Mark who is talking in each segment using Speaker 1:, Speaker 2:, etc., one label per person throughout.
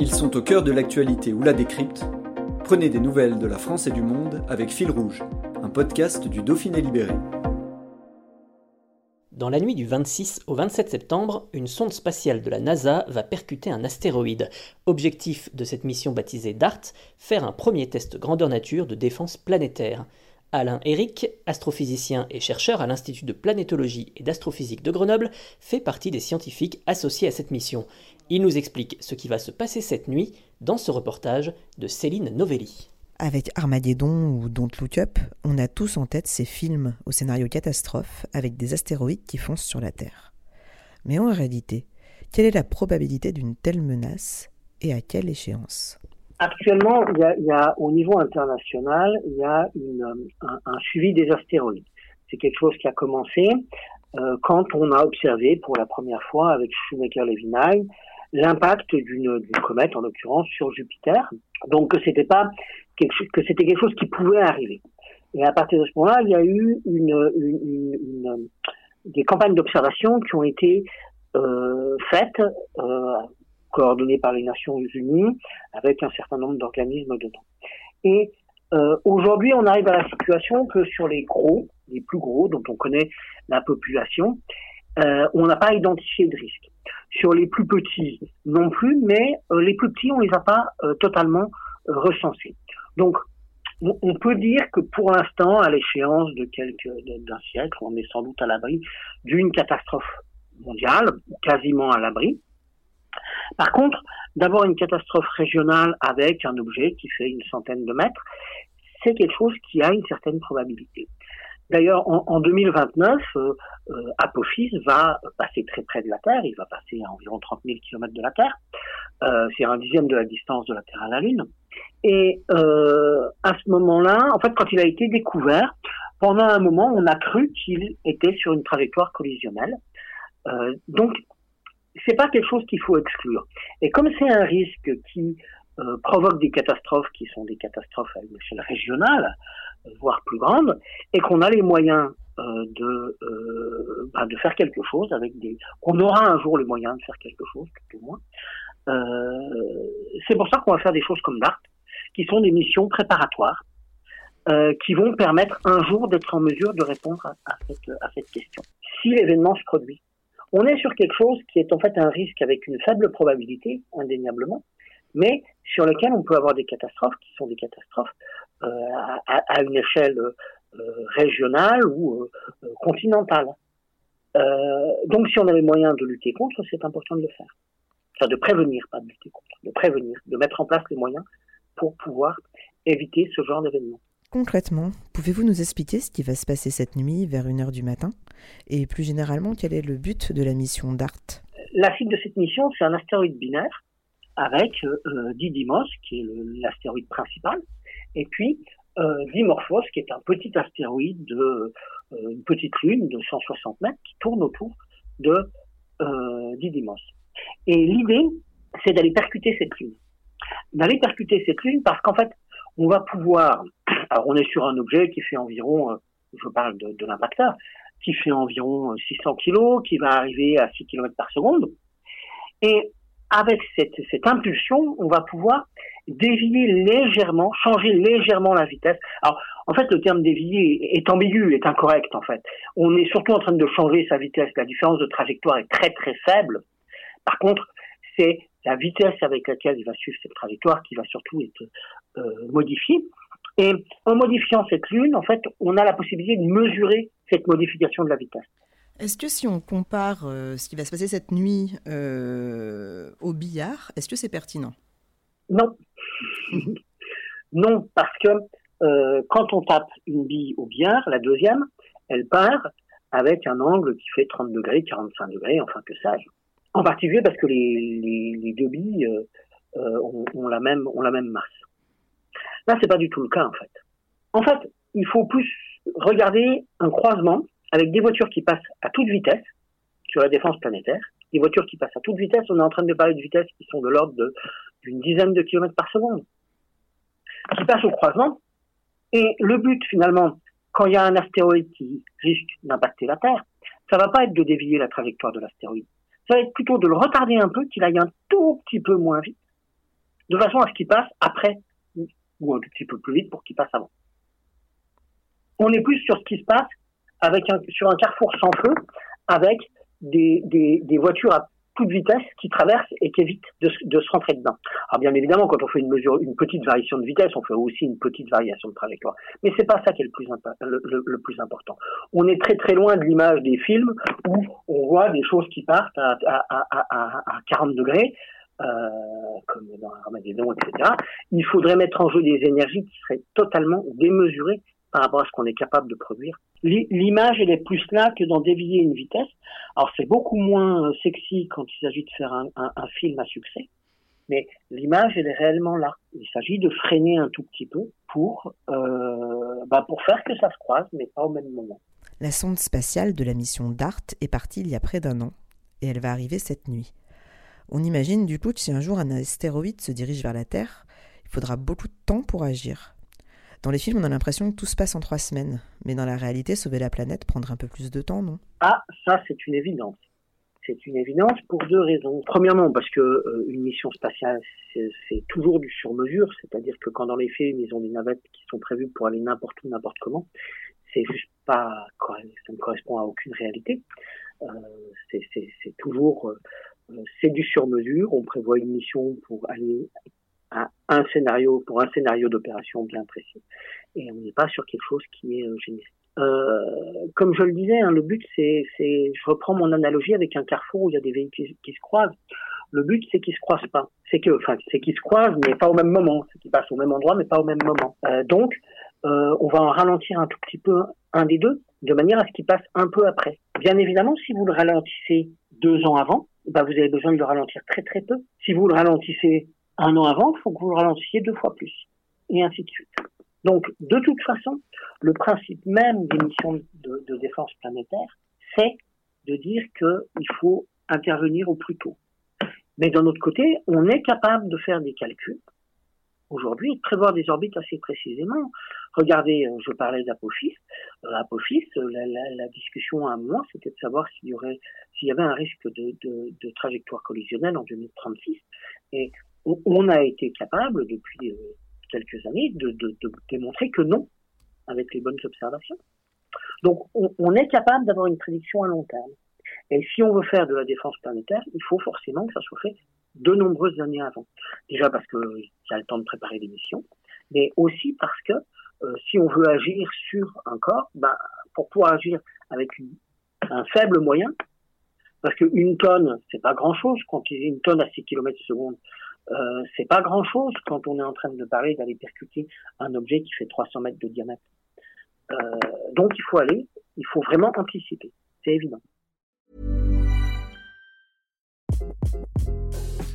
Speaker 1: Ils sont au cœur de l'actualité ou la décrypte. Prenez des nouvelles de la France et du monde avec Fil Rouge, un podcast du Dauphiné Libéré.
Speaker 2: Dans la nuit du 26 au 27 septembre, une sonde spatiale de la NASA va percuter un astéroïde. Objectif de cette mission baptisée DART, faire un premier test grandeur nature de défense planétaire. Alain Eric, astrophysicien et chercheur à l'Institut de planétologie et d'astrophysique de Grenoble, fait partie des scientifiques associés à cette mission. Il nous explique ce qui va se passer cette nuit dans ce reportage de Céline Novelli.
Speaker 3: Avec Armageddon ou Don't Look Up, on a tous en tête ces films au scénario catastrophe avec des astéroïdes qui foncent sur la Terre. Mais en réalité, quelle est la probabilité d'une telle menace et à quelle échéance?
Speaker 4: Actuellement, il y, a, au niveau international, il y a un, suivi des astéroïdes. C'est quelque chose qui a commencé euh, quand on a observé pour la première fois avec Shoemaker-Levy l'impact d'une comète, en l'occurrence, sur Jupiter. Donc que c'était pas quelque chose, que c'était quelque chose qui pouvait arriver. Et à partir de ce moment-là, il y a eu une, une, une, des campagnes d'observation qui ont été euh, faites, euh, coordonnées par les Nations Unies, avec un certain nombre d'organismes dedans. Et euh, aujourd'hui, on arrive à la situation que sur les gros, les plus gros, dont on connaît la population, euh, on n'a pas identifié de risque. Sur les plus petits non plus, mais euh, les plus petits, on les a pas euh, totalement recensés. Donc, on peut dire que pour l'instant, à l'échéance de quelques d'un siècle, on est sans doute à l'abri d'une catastrophe mondiale, quasiment à l'abri. Par contre, d'avoir une catastrophe régionale avec un objet qui fait une centaine de mètres, c'est quelque chose qui a une certaine probabilité. D'ailleurs, en, en, 2029, euh, euh, Apophis va passer très près de la Terre. Il va passer à environ 30 000 km de la Terre. Euh, c'est un dixième de la distance de la Terre à la Lune. Et euh, à ce moment-là, en fait, quand il a été découvert, pendant un moment, on a cru qu'il était sur une trajectoire collisionnelle. Euh, donc, c'est pas quelque chose qu'il faut exclure. Et comme c'est un risque qui euh, provoque des catastrophes qui sont des catastrophes à une échelle régionale, voire plus grande, et qu'on a les moyens euh, de euh, bah, de faire quelque chose avec des qu'on aura un jour les moyens de faire quelque chose tout au moins. Euh, c'est pour ça qu'on va faire des choses comme DART qui sont des missions préparatoires euh, qui vont permettre un jour d'être en mesure de répondre à, cette, à cette question. Si l'événement se produit on est sur quelque chose qui est en fait un risque avec une faible probabilité indéniablement mais sur lequel on peut avoir des catastrophes qui sont des catastrophes euh, à, à, une échelle euh, régionale ou euh, continentale. donc si on a les moyens de lutter contre, c'est important de le faire. Enfin, de prévenir, pas de lutter contre, de prévenir, de mettre en place les moyens pour pouvoir éviter ce genre d'événement.
Speaker 3: Concrètement, pouvez-vous nous expliquer ce qui va se passer cette nuit vers 1h du matin? Et plus généralement, quel est le but de la mission DART?
Speaker 4: La cible de cette mission, c'est un astéroïde binaire avec euh, Didymos, qui est l'astéroïde principal, et puis euh, Dimorphos, qui est un petit astéroïde de euh, une petite lune de 160 mètres qui tourne autour de euh, Didymos. Et l'idée, c'est d'aller percuter cette lune. D'aller percuter cette lune parce qu'en fait, on va pouvoir, alors on est sur un objet qui fait environ, euh, je parle de, de l'impacteur, qui fait environ 600 kg, qui va arriver à 6 km par seconde. Et avec cette, cette impulsion, on va pouvoir dévier légèrement, changer légèrement la vitesse. Alors, en fait, le terme dévier est ambigu, est incorrect, en fait. On est surtout en train de changer sa vitesse. La différence de trajectoire est très, très faible. Par contre, c'est la vitesse avec laquelle il va suivre cette trajectoire qui va surtout être euh, modifiée. Et en modifiant cette lune, en fait, on a la possibilité de mesurer cette modification de la vitesse.
Speaker 3: Est-ce que si on compare euh, ce qui va se passer cette nuit euh, au billard, est-ce que c'est pertinent?
Speaker 4: Non. non, parce que euh, quand on tape une bille au billard, la deuxième, elle part avec un angle qui fait 30 degrés, 45 degrés, enfin que sais En particulier parce que les, deux billes ont, ont, la même, ont la même masse. Là, c'est pas du tout le cas en fait. En fait, il faut plus regarder un croisement avec des voitures qui passent à toute vitesse sur la défense planétaire, des voitures qui passent à toute vitesse. On est en train de parler de vitesses qui sont de l'ordre d'une dizaine de kilomètres par seconde, qui passent au croisement. Et le but finalement, quand il y a un astéroïde qui risque d'impacter la Terre, ça va pas être de dévier la trajectoire de l'astéroïde. Ça va être plutôt de le retarder un peu, qu'il aille un tout petit peu moins vite, de façon à ce qu'il passe après, ou un tout petit peu plus vite pour qu'il passe avant. On est plus sur ce qui se passe avec un, sur un carrefour sans feu, avec des, des, des voitures à toute vitesse qui traversent et qui évitent de, de, se rentrer dedans. Alors bien évidemment, quand on fait une mesure, une petite variation de vitesse, on fait aussi une petite variation de trajectoire. Mais c'est pas ça qui est le plus, le, plus important. On est très très loin de l'image des films où on voit des choses qui partent à, à, à, à 40 degrés. Euh, comme dans Armageddon, etc. Il faudrait mettre en jeu des énergies qui seraient totalement démesurées par rapport à ce qu'on est capable de produire. L'image, elle est plus là que dans dévier une vitesse. Alors c'est beaucoup moins euh, sexy quand il s'agit de faire un, film à succès, mais l'image, elle est réellement là. Il s'agit de freiner un tout petit peu pour, euh, bah pour faire que ça se croise, mais pas au même moment.
Speaker 3: La sonde spatiale de la mission DART est partie il y a près d'un an, et elle va arriver cette nuit. On imagine du coup que si un jour un astéroïde se dirige vers la Terre, il faudra beaucoup de temps pour agir. Dans les films, on a l'impression que tout se passe en trois semaines. Mais dans la réalité, sauver la planète prendra un peu plus de temps, non?
Speaker 4: Ah, ça, c'est une évidence. C'est une évidence pour deux raisons. Premièrement, parce que euh, une mission spatiale, c'est toujours du sur-mesure, c'est-à-dire que quand dans les films, ils ont des navettes qui sont prévues pour aller n'importe où, n'importe comment, c'est juste pas, ça ne correspond à aucune réalité. Euh, c'est toujours, euh, c'est du sur-mesure. On prévoit une mission pour aller un scénario pour un scénario d'opération bien précis. Et on n'est pas sur quelque chose qui est euh, générique. Euh, comme je le disais, hein, le but c'est, je reprends mon analogie avec un carrefour où il y a des véhicules qui, se croisent. Le but c'est qu'ils se croisent pas. C'est que, enfin, c'est qu'ils se croisent mais pas au même moment. C'est qu'ils passent au même endroit mais pas au même moment. Euh, donc, on va en ralentir un tout petit peu un des deux, de manière à ce qu'il passe un peu après. Bien évidemment, si vous le ralentissez deux ans avant, bah, vous avez besoin de le ralentir très très peu. Si vous le ralentissez un an avant, il faut que vous le ralentissiez deux fois plus, et ainsi de suite. Donc, de toute façon, le principe même des missions de, défense planétaire, c'est de dire qu'il faut intervenir au plus tôt. Mais d'un autre côté, on est capable de faire des calculs aujourd'hui de prévoir des orbites assez précisément. Regardez, euh, je parlais d'Apophis. Euh, Apophis, euh, la, discussion à un moment, c'était de savoir s'il y aurait, s'il y avait un risque de, de, de, trajectoire collisionnelle en 2036. Et on a été capable depuis euh, quelques années de, démontrer que non, avec les bonnes observations. Donc on, est capable d'avoir une prédiction à long terme. Et si on veut faire de la défense planétaire, il faut forcément que ça soit fait de nombreuses années avant. Déjà parce qu'il y a le temps de préparer des missions, mais aussi parce que euh, si on veut agir sur un corps, ben, pour pouvoir agir avec un faible moyen, parce qu'une tonne, c'est pas grand chose, quand il y a une tonne à 6 km seconde, euh, c'est pas grand chose quand on est en train de parler d'aller percuter un objet qui fait 300 mètres de diamètre. Euh, donc il faut aller, il faut vraiment anticiper, c'est évident.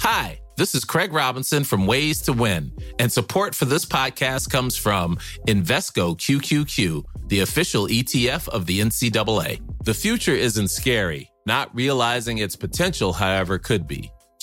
Speaker 5: Hi, this is Craig Robinson from Ways to Win, and support for this podcast comes from Invesco QQQ, the official ETF of the NCAA. The future isn't scary, not realizing its potential, however, could be.